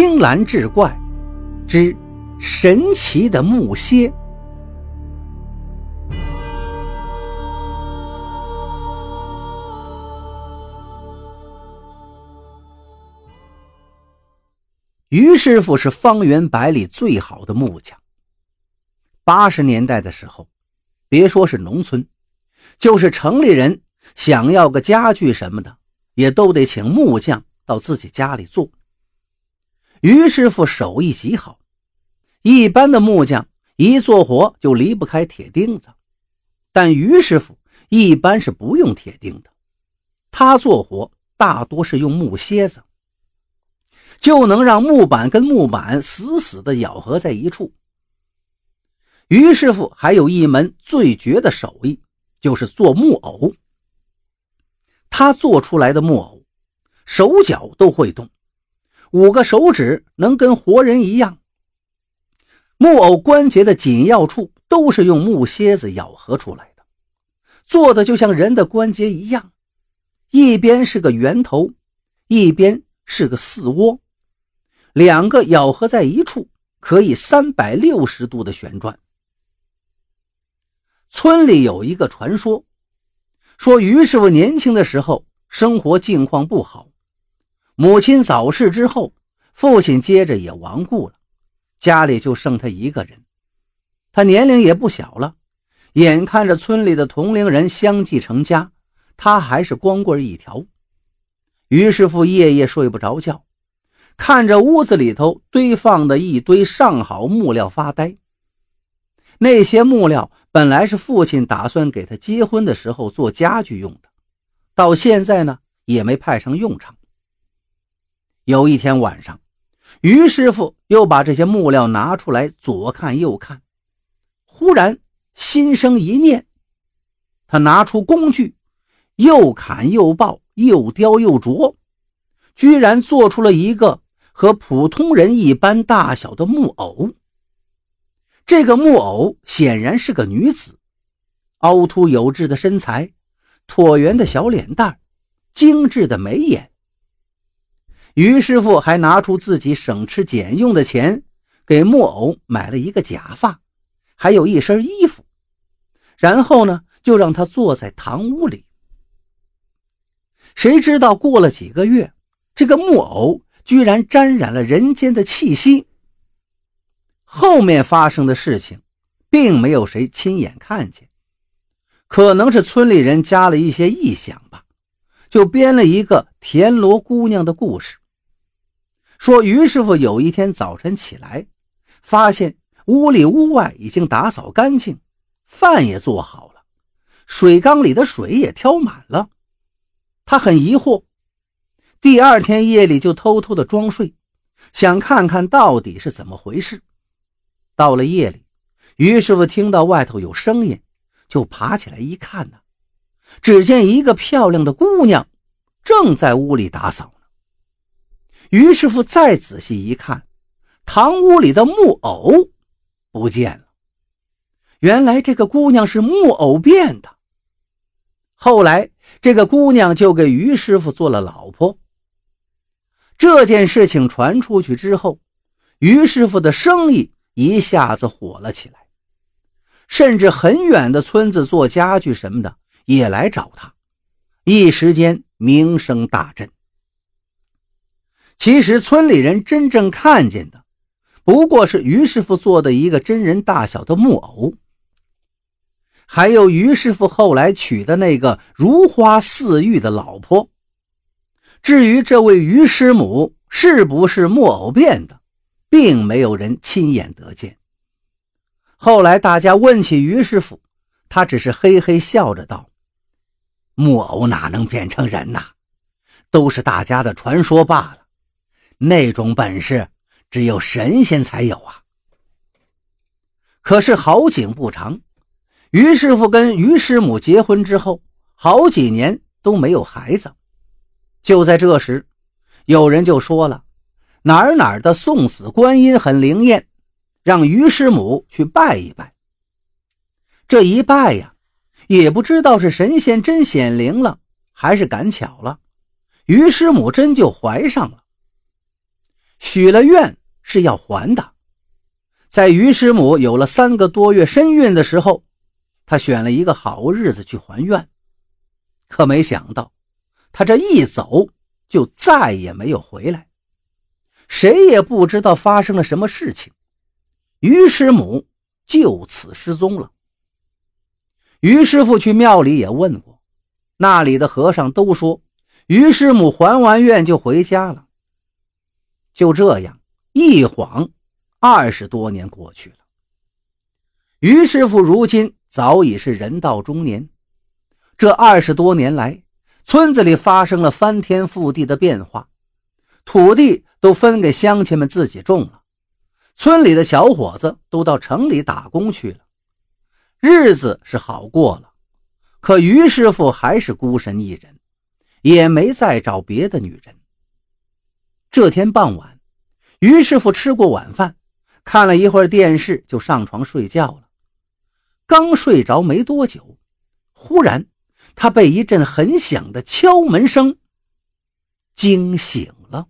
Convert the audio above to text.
青蓝志怪之神奇的木蝎。于师傅是方圆百里最好的木匠。八十年代的时候，别说是农村，就是城里人想要个家具什么的，也都得请木匠到自己家里做。于师傅手艺极好，一般的木匠一做活就离不开铁钉子，但于师傅一般是不用铁钉的，他做活大多是用木楔子，就能让木板跟木板死死地咬合在一处。于师傅还有一门最绝的手艺，就是做木偶。他做出来的木偶，手脚都会动。五个手指能跟活人一样，木偶关节的紧要处都是用木楔子咬合出来的，做的就像人的关节一样，一边是个圆头，一边是个四窝，两个咬合在一处，可以三百六十度的旋转。村里有一个传说，说于师傅年轻的时候生活境况不好。母亲早逝之后，父亲接着也亡故了，家里就剩他一个人。他年龄也不小了，眼看着村里的同龄人相继成家，他还是光棍一条。于师傅夜夜睡不着觉，看着屋子里头堆放的一堆上好木料发呆。那些木料本来是父亲打算给他结婚的时候做家具用的，到现在呢也没派上用场。有一天晚上，于师傅又把这些木料拿出来左看右看，忽然心生一念，他拿出工具，又砍又刨，又雕又琢，居然做出了一个和普通人一般大小的木偶。这个木偶显然是个女子，凹凸有致的身材，椭圆的小脸蛋，精致的眉眼。于师傅还拿出自己省吃俭用的钱，给木偶买了一个假发，还有一身衣服，然后呢，就让他坐在堂屋里。谁知道过了几个月，这个木偶居然沾染了人间的气息。后面发生的事情，并没有谁亲眼看见，可能是村里人加了一些臆想吧，就编了一个田螺姑娘的故事。说于师傅有一天早晨起来，发现屋里屋外已经打扫干净，饭也做好了，水缸里的水也挑满了。他很疑惑，第二天夜里就偷偷的装睡，想看看到底是怎么回事。到了夜里，于师傅听到外头有声音，就爬起来一看呢，只见一个漂亮的姑娘正在屋里打扫呢。于师傅再仔细一看，堂屋里的木偶不见了。原来这个姑娘是木偶变的。后来这个姑娘就给于师傅做了老婆。这件事情传出去之后，于师傅的生意一下子火了起来，甚至很远的村子做家具什么的也来找他，一时间名声大振。其实村里人真正看见的，不过是于师傅做的一个真人大小的木偶，还有于师傅后来娶的那个如花似玉的老婆。至于这位于师母是不是木偶变的，并没有人亲眼得见。后来大家问起于师傅，他只是嘿嘿笑着道：“木偶哪能变成人呐？都是大家的传说罢了。”那种本事只有神仙才有啊！可是好景不长，于师傅跟于师母结婚之后，好几年都没有孩子。就在这时，有人就说了：“哪儿哪儿的送死观音很灵验，让于师母去拜一拜。”这一拜呀，也不知道是神仙真显灵了，还是赶巧了，于师母真就怀上了。许了愿是要还的。在于师母有了三个多月身孕的时候，他选了一个好日子去还愿，可没想到，他这一走就再也没有回来，谁也不知道发生了什么事情，于师母就此失踪了。于师傅去庙里也问过，那里的和尚都说，于师母还完愿就回家了。就这样一晃，二十多年过去了。于师傅如今早已是人到中年，这二十多年来，村子里发生了翻天覆地的变化，土地都分给乡亲们自己种了，村里的小伙子都到城里打工去了。日子是好过了，可于师傅还是孤身一人，也没再找别的女人。这天傍晚，于师傅吃过晚饭，看了一会儿电视，就上床睡觉了。刚睡着没多久，忽然他被一阵很响的敲门声惊醒了。